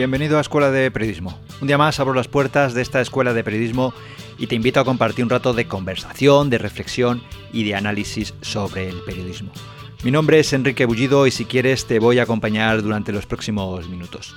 bienvenido a Escuela de Periodismo. Un día más abro las puertas de esta Escuela de Periodismo y te invito a compartir un rato de conversación, de reflexión y de análisis sobre el periodismo. Mi nombre es Enrique Bullido y si quieres te voy a acompañar durante los próximos minutos.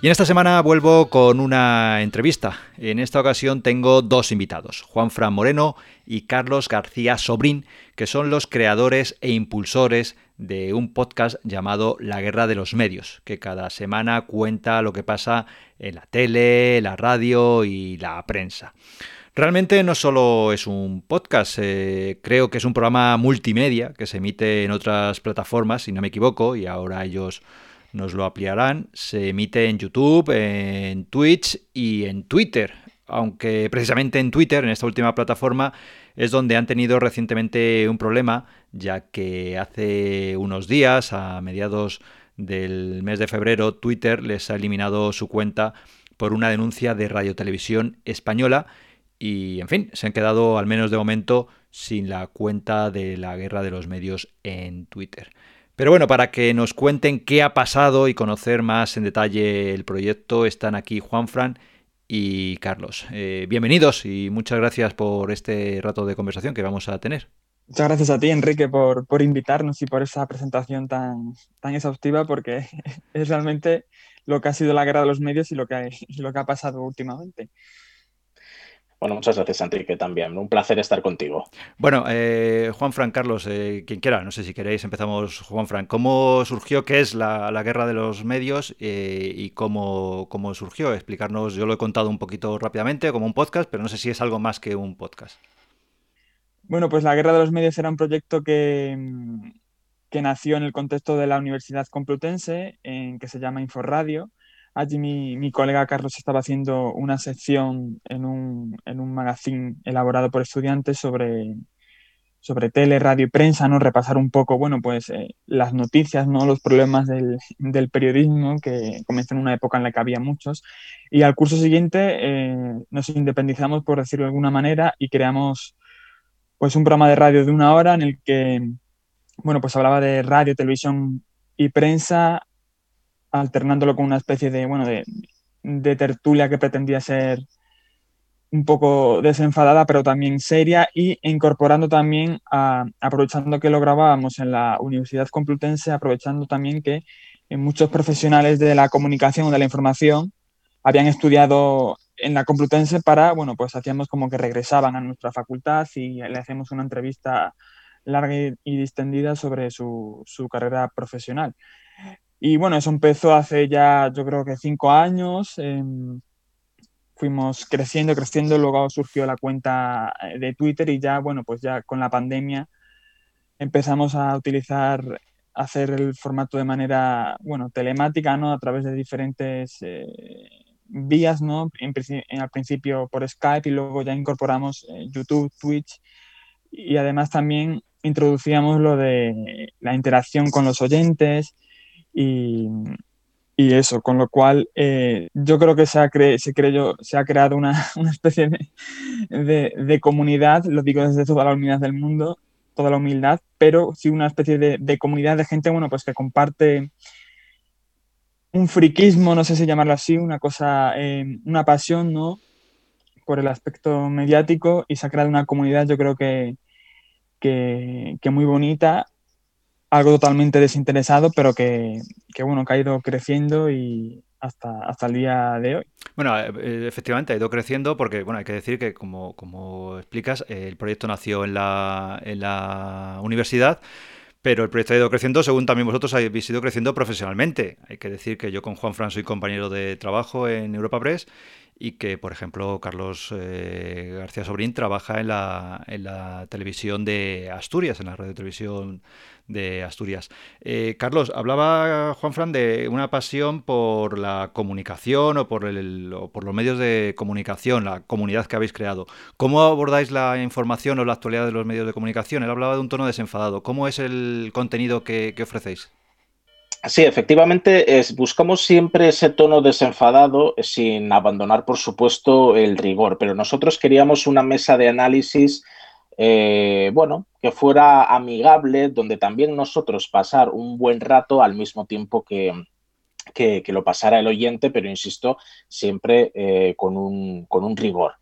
Y en esta semana vuelvo con una entrevista. En esta ocasión tengo dos invitados, Juan Fran Moreno y Carlos García Sobrín, que son los creadores e impulsores de un podcast llamado La Guerra de los Medios, que cada semana cuenta lo que pasa en la tele, la radio y la prensa. Realmente no solo es un podcast, eh, creo que es un programa multimedia que se emite en otras plataformas, si no me equivoco, y ahora ellos nos lo ampliarán. Se emite en YouTube, en Twitch y en Twitter, aunque precisamente en Twitter, en esta última plataforma, es donde han tenido recientemente un problema, ya que hace unos días, a mediados del mes de febrero, Twitter les ha eliminado su cuenta por una denuncia de Radio Televisión Española y, en fin, se han quedado, al menos de momento, sin la cuenta de la guerra de los medios en Twitter. Pero bueno, para que nos cuenten qué ha pasado y conocer más en detalle el proyecto, están aquí Juan Fran y Carlos. Eh, bienvenidos y muchas gracias por este rato de conversación que vamos a tener. Muchas gracias a ti, Enrique, por, por invitarnos y por esa presentación tan, tan exhaustiva, porque es realmente lo que ha sido la guerra de los medios y lo que lo que ha pasado últimamente. Bueno, muchas gracias, Enrique, también. Un placer estar contigo. Bueno, eh, Juan Fran, Carlos, eh, quien quiera, no sé si queréis, empezamos, Juan Fran. ¿Cómo surgió, qué es la, guerra de los medios eh, y cómo, cómo, surgió? Explicarnos, yo lo he contado un poquito rápidamente, como un podcast, pero no sé si es algo más que un podcast. Bueno, pues la guerra de los medios era un proyecto que, que nació en el contexto de la Universidad Complutense, en, que se llama Inforadio Allí mi, colega Carlos estaba haciendo una sección en un, en un magazine elaborado por estudiantes sobre, sobre tele, radio y prensa, ¿no? Repasar un poco, bueno, pues eh, las noticias, ¿no? Los problemas del, del, periodismo, que comenzó en una época en la que había muchos. Y al curso siguiente eh, nos independizamos, por decirlo de alguna manera, y creamos pues un programa de radio de una hora en el que, bueno, pues hablaba de radio, televisión y prensa alternándolo con una especie de, bueno, de, tertulia que pretendía ser un poco desenfadada, pero también seria, y incorporando también, aprovechando que lo grabábamos en la Universidad Complutense, aprovechando también que muchos profesionales de la comunicación o de la información habían estudiado en la Complutense para, bueno, pues hacíamos como que regresaban a nuestra facultad y le hacíamos una entrevista larga y distendida sobre su, su carrera profesional. Y bueno, eso empezó hace ya, yo creo que cinco años. Em, fuimos creciendo, creciendo, luego surgió la cuenta eh, de Twitter y ya, bueno, pues ya con la pandemia empezamos a utilizar, hacer el formato de manera, bueno, telemática, ¿no? A través de diferentes eh, vías, ¿no? En, al principio por Skype y luego ya incorporamos eh, YouTube, Twitch y además también introducíamos lo de la interacción con los oyentes, y, y eso, con lo cual eh, yo creo que se ha, cre se, se ha creado una, una especie de, de, comunidad, lo digo desde toda la humildad del mundo, toda la humildad, pero sí una especie de, comunidad de gente, bueno, pues que comparte un friquismo, no sé si llamarlo así, una cosa, eh, una pasión, ¿no? Por el aspecto mediático y se ha creado una comunidad, yo creo que, que muy bonita algo totalmente desinteresado, pero que, bueno, que ha ido creciendo y hasta, hasta el día de hoy. Bueno, eh, efectivamente ha ido creciendo porque, bueno, hay que decir que como, como explicas, el proyecto nació en la, en la universidad pero el proyecto ha ido creciendo según también vosotros habéis ido creciendo profesionalmente. Hay que decir que yo con Juan Fran soy compañero de trabajo en Europa Press y que, por ejemplo, Carlos eh, García Sobrín trabaja en la, en la televisión de Asturias, en la radio televisión de Asturias. Eh, Carlos, hablaba Juan Fran de una pasión por la comunicación o por, el, por los medios de comunicación, la comunidad que habéis creado. ¿Cómo abordáis la información o la actualidad de los medios de comunicación? Él hablaba de un tono desenfadado. ¿Cómo es el contenido que, ofrecéis? Sí, efectivamente, buscamos siempre ese tono desenfadado sin abandonar, por supuesto, el rigor, pero nosotros queríamos una mesa de análisis eh, bueno, que fuera amigable, donde también nosotros pasar un buen rato al mismo tiempo que, que, lo pasara el oyente, pero insisto, siempre eh, con, un, con un rigor.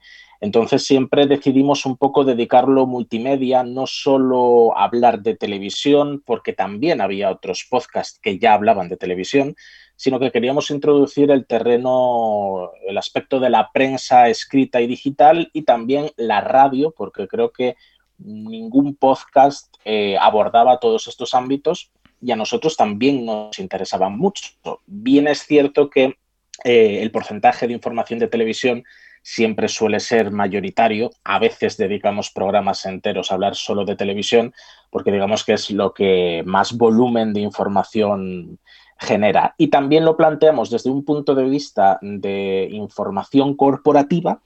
Entonces siempre decidimos un poco dedicarlo multimedia, no solo hablar de televisión, porque también había otros podcasts que ya hablaban de televisión, sino que queríamos introducir el terreno, el aspecto de la prensa escrita y digital y también la radio, porque creo que ningún podcast eh, abordaba todos estos ámbitos y a nosotros también nos interesaban mucho. Bien es cierto que eh, el porcentaje de información de televisión siempre suele ser mayoritario. A veces dedicamos programas enteros a hablar solo de televisión porque digamos que es lo que más volumen de información genera. Y también lo planteamos desde un punto de vista de información corporativa,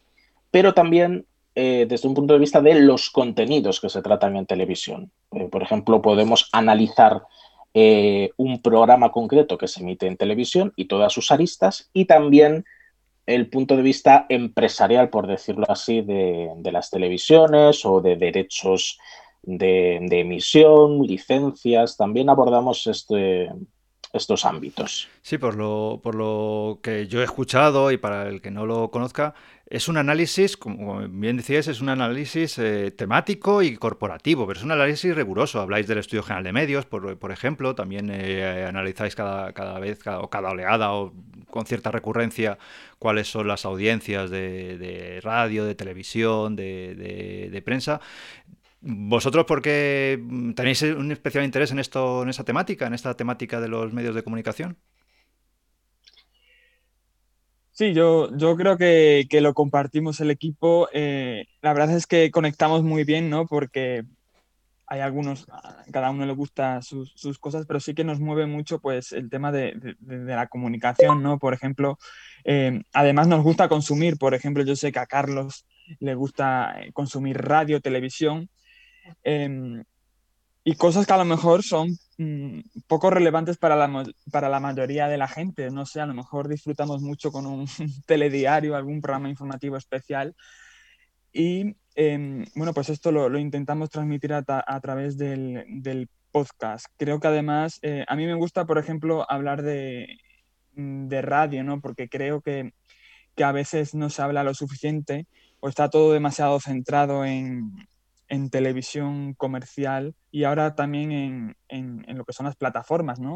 pero también eh, desde un punto de vista de los contenidos que se tratan en televisión. Eh, por ejemplo, podemos analizar eh, un programa concreto que se emite en televisión y todas sus aristas y también el punto de vista empresarial, por decirlo así, de, las televisiones o de derechos de, emisión, licencias. También abordamos este, estos ámbitos. Sí, por lo, por lo que yo he escuchado y para el que no lo conozca, es un análisis, como bien decías, es un análisis eh, temático y corporativo, pero es un análisis riguroso. Habláis del Estudio General de Medios, por, ejemplo, también eh, analizáis cada, cada vez o cada oleada o con cierta recurrencia cuáles son las audiencias de, radio, de televisión, de prensa. ¿Vosotros porque tenéis un especial interés en esto, en esa temática, en esta temática de los medios de comunicación? Sí, yo, yo creo que, lo compartimos el equipo. Eh, la verdad es que conectamos muy bien, ¿no? Porque hay algunos, cada uno le gusta sus, cosas, pero sí que nos mueve mucho pues el tema de, la comunicación, ¿no? Por ejemplo, eh, además nos gusta consumir, por ejemplo, yo sé que a Carlos le gusta eh, consumir radio, televisión, em, y cosas que a lo mejor son mm, poco relevantes para la, para la mayoría de la gente. No sé, a lo mejor disfrutamos mucho con un telediario, algún programa informativo especial. Y em, bueno, pues esto lo, intentamos transmitir a, través del, podcast. Creo que además, eh, a mí me gusta, por ejemplo, hablar de, mm, de radio, ¿no? Porque creo que, que a veces no se habla lo suficiente o está todo demasiado centrado en, en televisión comercial y ahora también en, en, lo que son las plataformas, ¿no?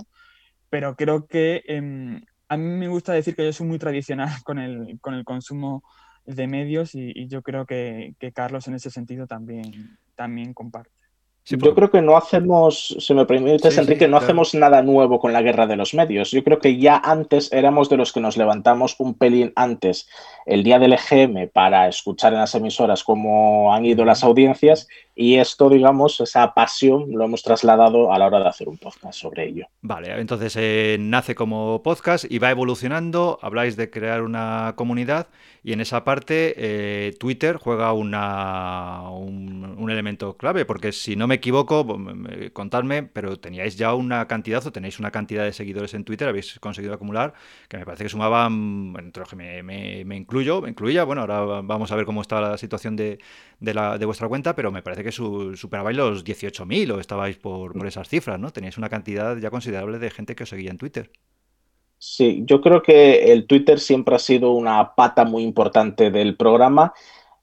Pero creo que em, a mí me gusta decir que yo soy muy tradicional con el, con el consumo de medios y, yo creo que, que, Carlos en ese sentido también, también comparte. Yo creo que no hacemos, si me permites, Enrique, no hacemos nada nuevo con la guerra de los medios. Yo creo que ya antes éramos de los que nos levantamos un pelín antes, el día del EGM, para escuchar en las emisoras cómo han ido las audiencias y esto, digamos, esa pasión lo hemos trasladado a la hora de hacer un podcast sobre ello. Vale, entonces eh, nace como podcast y va evolucionando. Habláis de crear una comunidad y en esa parte eh, Twitter juega una, un, elemento clave, porque si no me equivoco, contadme, pero teníais ya una cantidad o tenéis una cantidad de seguidores en Twitter, habéis conseguido acumular, que me parece que sumaban, entre los que me, me, incluyo, me incluía, bueno, ahora vamos a ver cómo está la situación de, de, la, de vuestra cuenta, pero me parece que superabais los 18.000 o estabais por, por, esas cifras, ¿no? Teníais una cantidad ya considerable de gente que os seguía en Twitter. Sí, yo creo que el Twitter siempre ha sido una pata muy importante del programa,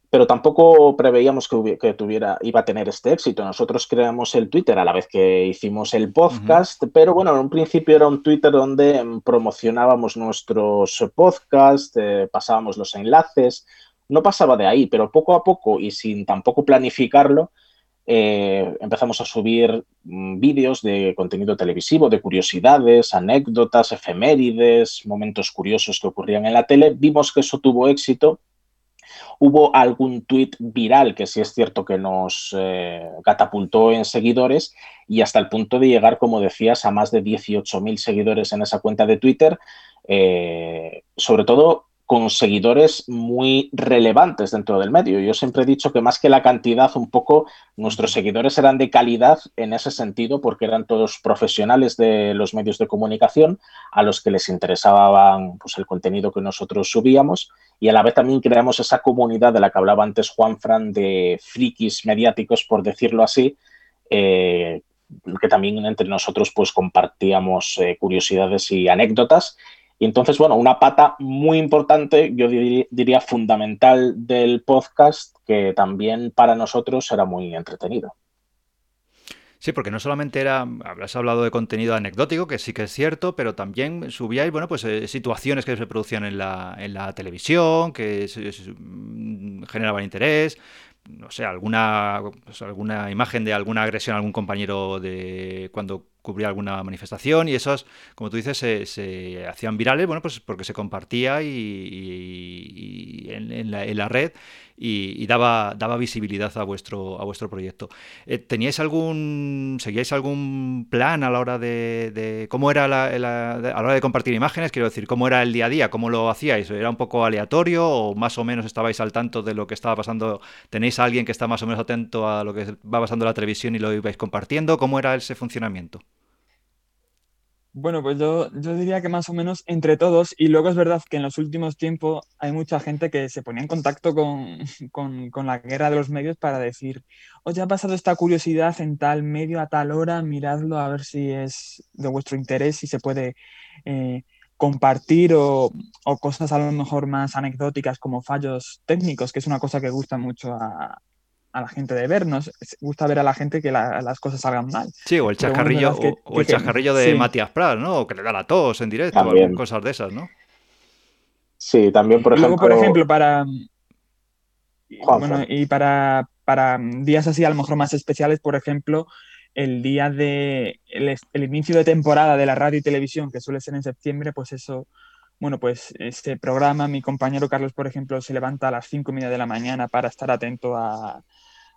pero tampoco preveíamos que, tuviera, iba a tener este éxito. Nosotros creamos el Twitter a la vez que hicimos el podcast, pero bueno, en un principio era un Twitter donde promocionábamos nuestros podcasts, eh, pasábamos los enlaces, no pasaba de ahí, pero poco a poco y sin tampoco planificarlo, eh, empezamos a subir mm, vídeos de contenido televisivo, de curiosidades, anécdotas, efemérides, momentos curiosos que ocurrían en la tele. Vimos que eso tuvo éxito. Hubo algún tuit viral que sí es cierto que nos eh, catapultó en seguidores y hasta el punto de llegar, como decías, a más de 18.000 seguidores en esa cuenta de Twitter. Eh, sobre todo con seguidores muy relevantes dentro del medio. Yo siempre he dicho que más que la cantidad, un poco nuestros seguidores eran de calidad en ese sentido, porque eran todos profesionales de los medios de comunicación a los que les interesaba pues, el contenido que nosotros subíamos y a la vez también creamos esa comunidad de la que hablaba antes Juan Fran de frikis mediáticos, por decirlo así, eh, que también entre nosotros pues compartíamos curiosidades y anécdotas. Y entonces, bueno, una pata muy importante, yo diría fundamental del podcast, que también para nosotros era muy entretenido. Sí, porque no solamente era, habrás hablado de contenido anecdótico, que sí que es cierto, pero también subíais, bueno, pues eh, situaciones que se producían en la, en la televisión, que mm, generaban interés, no sé, alguna, pues, alguna imagen de alguna agresión a algún compañero de cuando cubría alguna manifestación y esas, como tú dices, se, hacían virales, bueno, pues porque se compartía y, en, la, red y, daba, daba visibilidad a vuestro, a vuestro proyecto. Eh, ¿Teníais algún, seguíais algún plan a la hora de, cómo era la, a la hora de compartir imágenes? Quiero decir, ¿cómo era el día a día? ¿Cómo lo hacíais? ¿Era un poco aleatorio o más o menos estabais al tanto de lo que estaba pasando? ¿Tenéis a alguien que está más o menos atento a lo que va pasando en la televisión y lo ibais compartiendo? ¿Cómo era ese funcionamiento? Bueno, pues yo, yo diría que más o menos entre todos, y luego es verdad que en los últimos tiempos hay mucha gente que se ponía en contacto con, con, la guerra de los medios para decir, oye, ha pasado esta curiosidad en tal medio a tal hora, miradlo a ver si es de vuestro interés, si se puede eh, compartir o, o, cosas a lo mejor más anecdóticas como fallos técnicos, que es una cosa que gusta mucho a, a la gente de vernos, gusta ver a la gente que las cosas salgan mal. Sí, o el chascarrillo, o, el chascarrillo de Matías Prat, ¿no? O que le da la tos en directo, o cosas de esas, ¿no? Sí, también, por ejemplo. Luego, por ejemplo, para. Bueno, y para, para días así, a lo mejor más especiales, por ejemplo, el día de. El, el inicio de temporada de la radio y televisión, que suele ser en septiembre, pues eso bueno, pues este programa, mi compañero Carlos, por ejemplo, se levanta a las cinco y media de la mañana para estar atento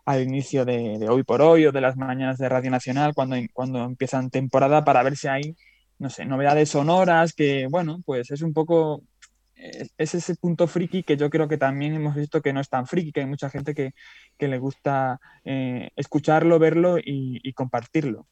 al inicio de, Hoy por Hoy o de las mañanas de Radio Nacional cuando, cuando empiezan temporada para ver si hay, no sé, novedades sonoras que, bueno, pues es un poco, es ese punto friki que yo creo que también hemos visto que no es tan friki, que hay mucha gente que, le gusta eh, escucharlo, verlo y compartirlo.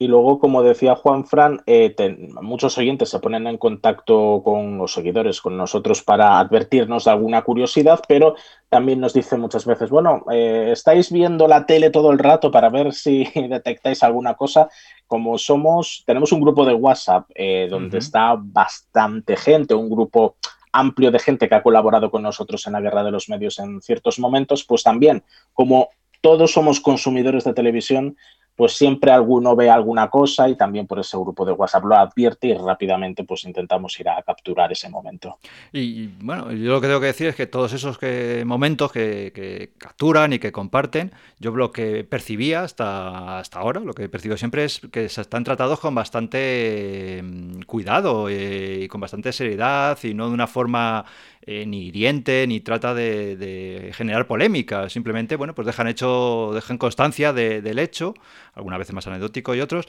Y luego, como decía Juan Fran, eh, muchos oyentes se ponen en contacto con los seguidores, con nosotros, para advertirnos de alguna curiosidad, pero también nos dicen muchas veces, bueno, eh, estáis viendo la tele todo el rato para ver si detectáis alguna cosa. Como somos, tenemos un grupo de WhatsApp eh, donde está bastante gente, un grupo amplio de gente que ha colaborado con nosotros en la guerra de los medios en ciertos momentos, pues también, como todos somos consumidores de televisión, pues siempre alguno ve alguna cosa y también por ese grupo de WhatsApp lo advierte y rápidamente pues intentamos ir a capturar ese momento. Y, bueno, yo lo que tengo que decir es que todos esos momentos que, capturan y que comparten, yo lo que percibía hasta, hasta ahora, lo que percibo siempre es que se están tratados con bastante mm, cuidado eh, y con bastante seriedad y no de una forma eh, ni hiriente, ni trata de, generar polémica. Simplemente, bueno, pues dejan hecho, dejan constancia del hecho, algunas veces más anecdótico y otros.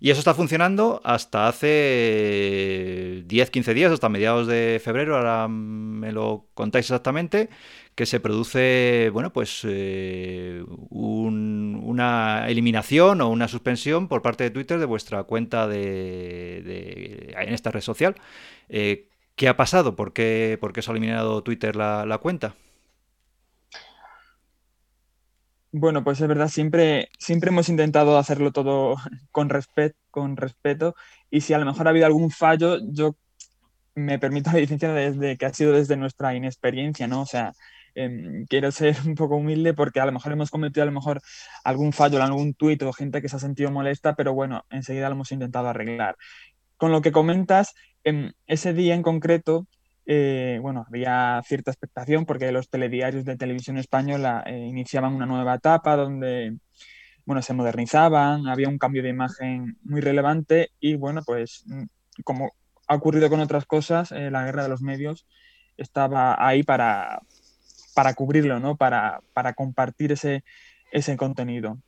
Y eso está funcionando hasta hace 10, 15 días, hasta mediados de febrero, ahora me lo contáis exactamente, que se produce, bueno, pues eh, una eliminación o una suspensión por parte de Twitter de vuestra cuenta de, en esta red social. Eh, ¿Qué ha pasado? ¿Por qué, se ha eliminado Twitter la, cuenta? Bueno, pues es verdad, siempre, siempre hemos intentado hacerlo todo con, respeto y si a lo mejor ha habido algún fallo, yo me permito la licencia desde que ha sido desde nuestra inexperiencia, ¿no? O sea, em, quiero ser un poco humilde porque a lo mejor hemos cometido a lo mejor algún fallo en algún tuit o gente que se ha sentido molesta, pero bueno, enseguida lo hemos intentado arreglar. Con lo que comentas, en ese día en concreto, eh, bueno, había cierta expectación porque los telediarios de televisión española eh, iniciaban una nueva etapa donde, bueno, se modernizaban, había un cambio de imagen muy relevante y, bueno, pues mm, como ha ocurrido con otras cosas, eh, la guerra de los medios estaba ahí para, para cubrirlo, ¿no? Para, para compartir ese, ese contenido.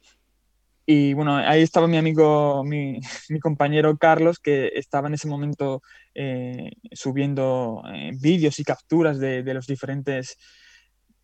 Y bueno, ahí estaba mi amigo, mi, compañero Carlos, que estaba en ese momento eh, subiendo eh, vídeos y capturas de, los diferentes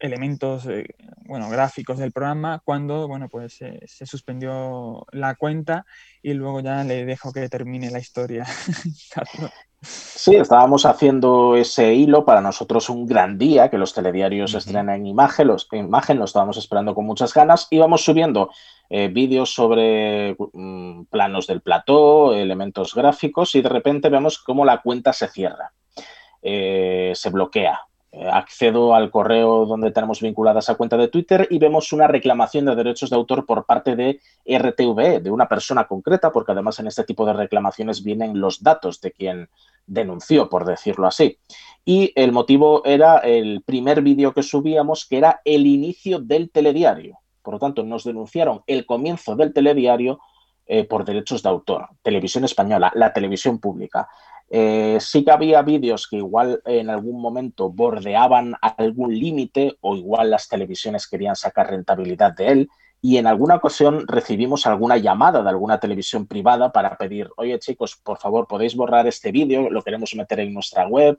elementos eh, bueno, gráficos del programa cuando bueno, pues, se suspendió la cuenta y luego ya le dejo que termine la historia. Sí, estábamos haciendo ese hilo, para nosotros un gran día, que los telediarios estrenan en imagen, los, imagen, lo estábamos esperando con muchas ganas, íbamos subiendo eh, vídeos sobre mm, planos del plató, elementos gráficos, y de repente vemos cómo la cuenta se cierra, eh, se bloquea. Eh, accedo al correo donde tenemos vinculada esa cuenta de Twitter y vemos una reclamación de derechos de autor por parte de RTV, de una persona concreta, porque además en este tipo de reclamaciones vienen los datos de quien denunció, por decirlo así. Y el motivo era el primer vídeo que subíamos, que era el inicio del telediario. Por lo tanto, nos denunciaron el comienzo del telediario eh, por derechos de autor. Televisión española, la televisión pública. Eh, sí que había vídeos que igual en algún momento bordeaban algún límite o igual las televisiones querían sacar rentabilidad de él y en alguna ocasión recibimos alguna llamada de alguna televisión privada para pedir, oye chicos, por favor, podéis borrar este vídeo, lo queremos meter en nuestra web.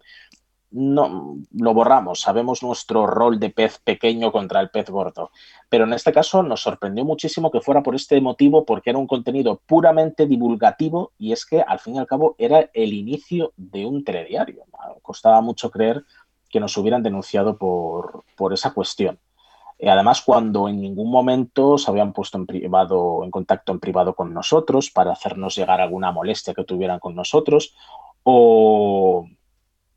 No, lo borramos, sabemos nuestro rol de pez pequeño contra el pez gordo. Pero en este caso nos sorprendió muchísimo que fuera por este motivo, porque era un contenido puramente divulgativo y es que al fin y al cabo era el inicio de un telediario. Costaba mucho creer que nos hubieran denunciado por, por esa cuestión. Eh, además, cuando en ningún momento se habían puesto en privado, en contacto en privado con nosotros para hacernos llegar alguna molestia que tuvieran con nosotros, o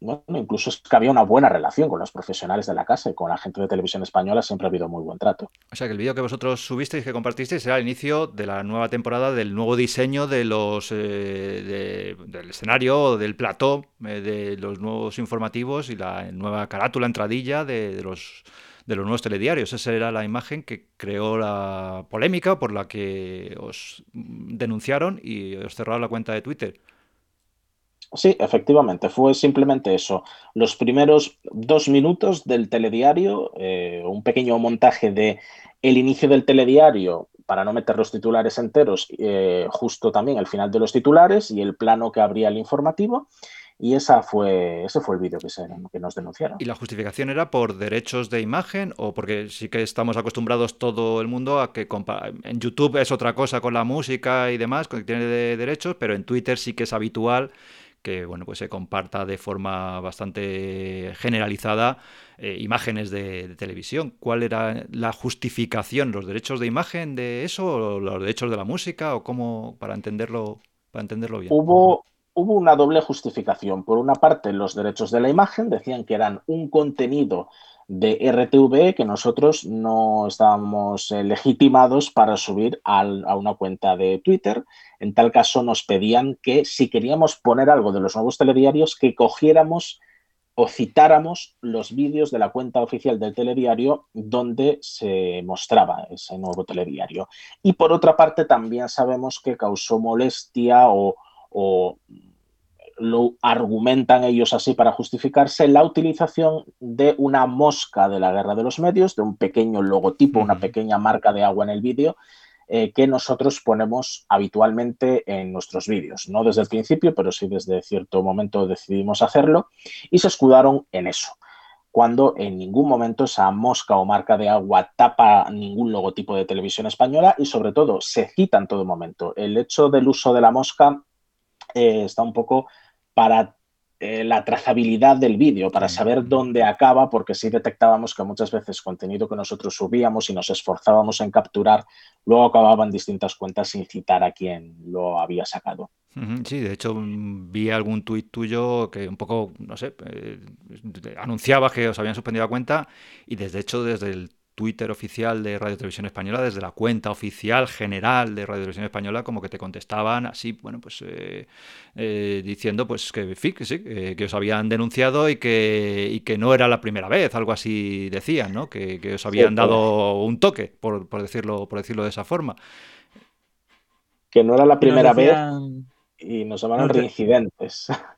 bueno, incluso es que había una buena relación con los profesionales de la casa y con la gente de televisión española siempre ha habido muy buen trato. O sea que el vídeo que vosotros subisteis, que compartisteis, era el inicio de la nueva temporada, del nuevo diseño de los eh, del escenario, del plató, eh, de los nuevos informativos y la nueva carátula, entradilla de los de los nuevos telediarios. Esa era la imagen que creó la polémica por la que os denunciaron y os cerraron la cuenta de Twitter. Sí, efectivamente, fue simplemente eso. Los primeros dos minutos del telediario, eh, un pequeño montaje de el inicio del telediario para no meter los titulares enteros, eh, justo también al final de los titulares y el plano que abría el informativo. Y esa fue, ese fue el vídeo que, que nos denunciaron. ¿Y la justificación era por derechos de imagen o porque sí que estamos acostumbrados todo el mundo a que en YouTube es otra cosa con la música y demás, que tiene derechos, pero en Twitter sí que es habitual que bueno, pues se comparta de forma bastante generalizada eh, imágenes de, televisión. ¿Cuál era la justificación? ¿Los derechos de imagen de eso? ¿O los derechos de la música? ¿O cómo? Para entenderlo, para entenderlo bien. Hubo, hubo una doble justificación. Por una parte, los derechos de la imagen decían que eran un contenido de RTV que nosotros no estábamos eh, legitimados para subir a una cuenta de Twitter. En tal caso, nos pedían que si queríamos poner algo de los nuevos telediarios, que cogiéramos o citáramos los vídeos de la cuenta oficial del telediario donde se mostraba ese nuevo telediario. Y por otra parte, también sabemos que causó molestia o lo argumentan ellos así para justificarse, la utilización de una mosca de la guerra de los medios, de un pequeño logotipo, una pequeña marca de agua en el vídeo, eh, que nosotros ponemos habitualmente en nuestros vídeos. No desde el principio, pero sí desde cierto momento decidimos hacerlo y se escudaron en eso cuando en ningún momento esa mosca o marca de agua tapa ningún logotipo de televisión española y sobre todo se cita en todo momento. El hecho del uso de la mosca eh, está un poco para eh, la trazabilidad del vídeo, para saber dónde acaba, porque sí detectábamos que muchas veces contenido que nosotros subíamos y nos esforzábamos en capturar, luego acababan distintas cuentas sin citar a quien lo había sacado. Sí, de hecho vi algún tuit tuyo que un poco, no sé, eh, anunciaba que os habían suspendido la cuenta y desde hecho desde el Twitter oficial de Radio Televisión Española, desde la cuenta oficial general de Radio Televisión Española, como que te contestaban así, bueno, pues eh, eh, diciendo pues que, sí, que os habían denunciado y que, y que no era la primera vez, algo así decían, ¿no? Que, os habían dado un toque, por, decirlo, por decirlo de esa forma. Que no era la primera vez y nos llamaron reincidentes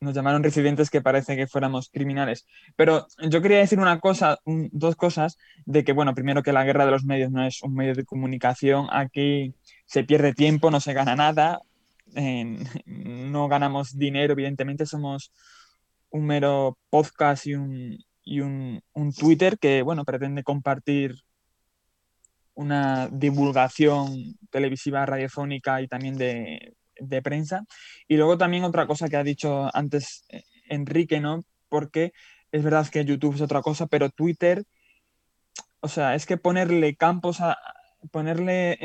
nos llamaron residentes que parece que fuéramos criminales. Pero yo quería decir una cosa, dos cosas, de que, bueno, primero que la guerra de los medios no es un medio de comunicación, aquí se pierde tiempo, no se gana nada, no ganamos dinero, evidentemente somos un mero podcast y un, y un, Twitter que, bueno, pretende compartir una divulgación televisiva, radiofónica y también de, de, prensa. Y luego también otra cosa que ha dicho antes eh, Enrique, ¿no? Porque es verdad que YouTube es otra cosa, pero Twitter, o sea, es que ponerle campos a, ponerle,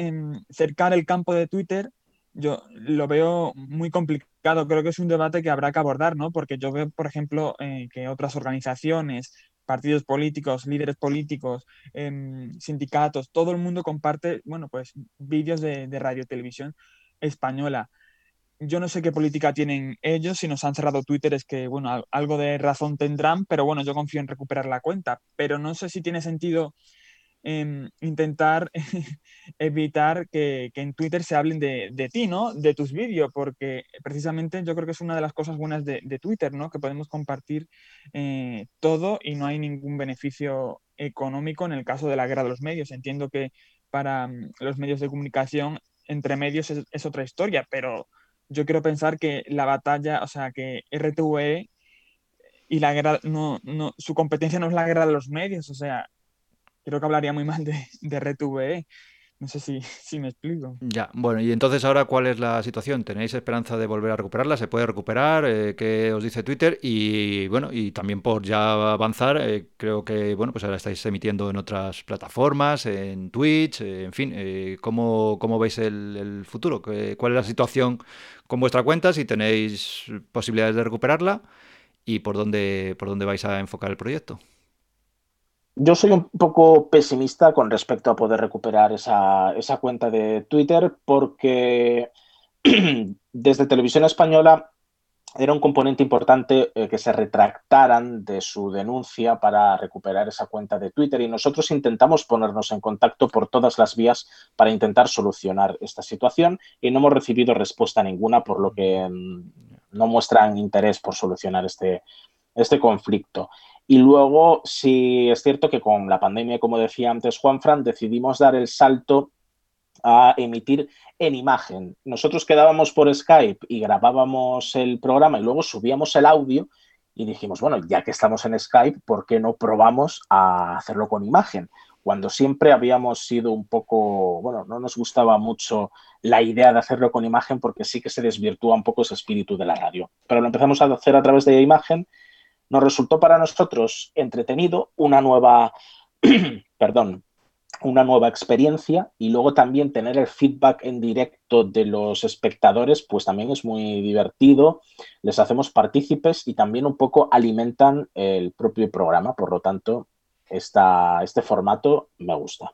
cercar el campo de Twitter, yo lo veo muy complicado. Creo que es un debate que habrá que abordar, ¿no? Porque yo veo, por ejemplo, eh, que otras organizaciones, partidos políticos, líderes políticos, em, sindicatos, todo el mundo comparte, bueno, pues vídeos de, de radio televisión española yo no sé qué política tienen ellos, si nos han cerrado Twitter es que, bueno, algo de razón tendrán, pero bueno, yo confío en recuperar la cuenta, pero no sé si tiene sentido em, intentar evitar que, en Twitter se hablen de, ti, ¿no? De tus vídeos, porque precisamente yo creo que es una de las cosas buenas de, Twitter, ¿no? Que podemos compartir eh, todo y no hay ningún beneficio económico en el caso de la guerra de los medios. Entiendo que para mm, los medios de comunicación, entre medios es otra historia, pero yo quiero pensar que la batalla, o sea, que RTVE y la guerra, no, no, su competencia no es la guerra de los medios, o sea, creo que hablaría muy mal de, de RTVE. No sé si, si, me explico. Ya, bueno, y entonces ahora, ¿cuál es la situación? ¿Tenéis esperanza de volver a recuperarla? ¿Se puede recuperar? Eh, ¿Qué os dice Twitter? Y bueno, y también por ya avanzar, eh, creo que, bueno, pues ahora estáis emitiendo en otras plataformas, en Twitch, eh, en fin, ¿cómo, ¿cómo, veis el, el futuro? ¿Cuál es la situación con vuestra cuenta? Si tenéis posibilidades de recuperarla y por dónde, por dónde vais a enfocar el proyecto. Yo soy un poco pesimista con respecto a poder recuperar esa, cuenta de Twitter porque desde Televisión Española era un componente importante eh, que se retractaran de su denuncia para recuperar esa cuenta de Twitter y nosotros intentamos ponernos en contacto por todas las vías para intentar solucionar esta situación y no hemos recibido respuesta ninguna por lo que mm, no muestran interés por solucionar este, este conflicto. Y luego, sí es cierto que con la pandemia, como decía antes Juan Fran, decidimos dar el salto a emitir en imagen. Nosotros quedábamos por Skype y grabábamos el programa y luego subíamos el audio y dijimos, bueno, ya que estamos en Skype, ¿por qué no probamos a hacerlo con imagen? Cuando siempre habíamos sido un poco, bueno, no nos gustaba mucho la idea de hacerlo con imagen porque sí que se desvirtúa un poco ese espíritu de la radio. Pero lo empezamos a hacer a través de imagen nos resultó para nosotros entretenido, una nueva, perdón, una nueva experiencia y luego también tener el feedback en directo de los espectadores, pues también es muy divertido, les hacemos partícipes y también un poco alimentan el propio programa, por lo tanto, esta, este formato me gusta.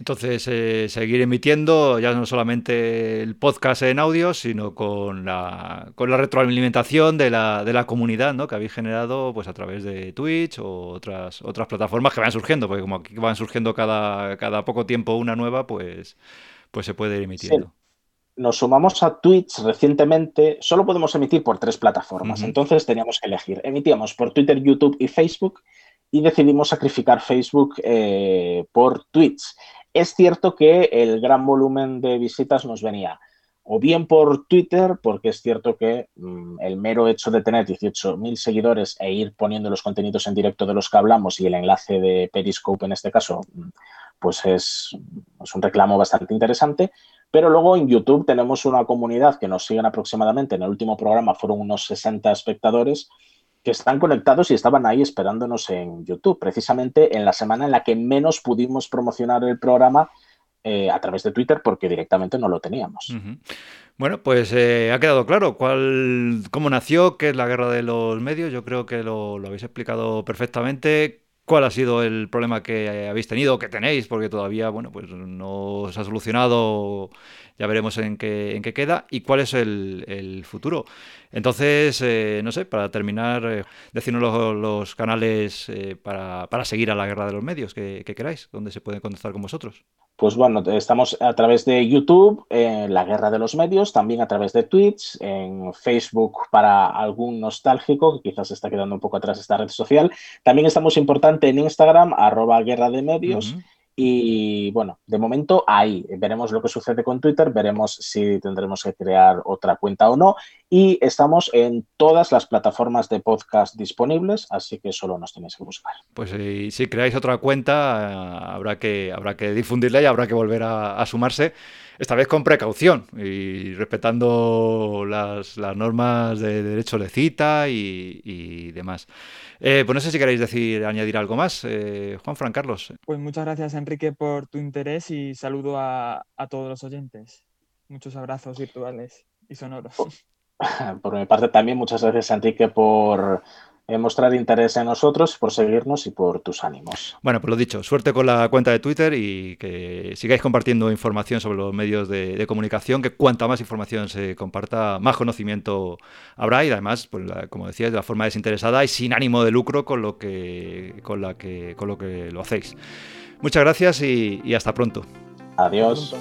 Entonces, eh, seguir emitiendo ya no solamente el podcast en audio, sino con la, con la retroalimentación de la, de la comunidad ¿no? que habéis generado pues, a través de Twitch o otras, otras plataformas que van surgiendo, porque como aquí van surgiendo cada, cada poco tiempo una nueva, pues, pues se puede ir emitiendo. Nos sumamos a Twitch recientemente, solo podemos emitir por tres plataformas, entonces teníamos que elegir. Emitíamos por Twitter, YouTube y Facebook y decidimos sacrificar Facebook eh, por Twitch. Es cierto que el gran volumen de visitas nos venía o bien por Twitter, porque es cierto que mm, el mero hecho de tener 18.000 seguidores e ir poniendo los contenidos en directo de los que hablamos y el enlace de Periscope en este caso, mm, pues es, es un reclamo bastante interesante. Pero luego en YouTube tenemos una comunidad que nos siguen aproximadamente, en el último programa fueron unos 60 espectadores, que están conectados y estaban ahí esperándonos en YouTube, precisamente en la semana en la que menos pudimos promocionar el programa eh, a través de Twitter porque directamente no lo teníamos. Bueno, pues eh, ha quedado claro cuál, cómo nació, qué es la guerra de los medios. Yo creo que lo, lo habéis explicado perfectamente cuál ha sido el problema que habéis tenido, que tenéis, porque todavía, bueno, pues no se ha solucionado, ya veremos en qué, en qué queda, y cuál es el, futuro. Entonces, eh, no sé, para terminar, eh, decirnos los, canales eh, para, seguir a la guerra de los medios que, que queráis, donde se puede contactar con vosotros. Pues bueno, estamos a través de YouTube, en La Guerra de los Medios, también a través de Twitch, en Facebook para algún nostálgico que quizás está quedando un poco atrás esta red social. También estamos importante en Instagram, arroba Guerra de Medios. Y bueno, de momento ahí veremos lo que sucede con Twitter, veremos si tendremos que crear otra cuenta o no. Y estamos en todas las plataformas de podcast disponibles, así que solo nos tenéis que buscar. Pues eh, si creáis otra cuenta, eh, habrá, que, habrá que difundirla y habrá que volver a, sumarse, esta vez con precaución y respetando las, normas de derecho de cita y demás. Eh, pues no sé si queréis decir, añadir algo más. Eh, Juan Fran Carlos. Pues muchas gracias, Enrique, por tu interés y saludo a, a todos los oyentes. Muchos abrazos virtuales y sonoros. Por mi parte también, muchas gracias, Enrique, por mostrar interés en nosotros, por seguirnos y por tus ánimos. Bueno, pues lo dicho, suerte con la cuenta de Twitter y que sigáis compartiendo información sobre los medios de, comunicación, que cuanta más información se comparta, más conocimiento habrá y además, pues, como decía, de la forma desinteresada y sin ánimo de lucro con lo que, con la que, con lo, que lo hacéis. Muchas gracias y, y hasta pronto. Adiós.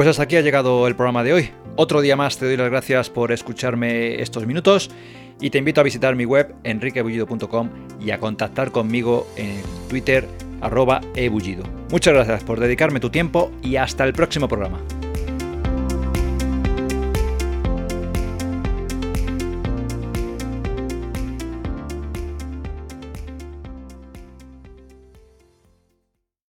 Pues hasta aquí ha llegado el programa de hoy. Otro día más te doy las gracias por escucharme estos minutos y te invito a visitar mi web enriquebullido.com y a contactar conmigo en Twitter arroba ebullido. Muchas gracias por dedicarme tu tiempo y hasta el próximo programa.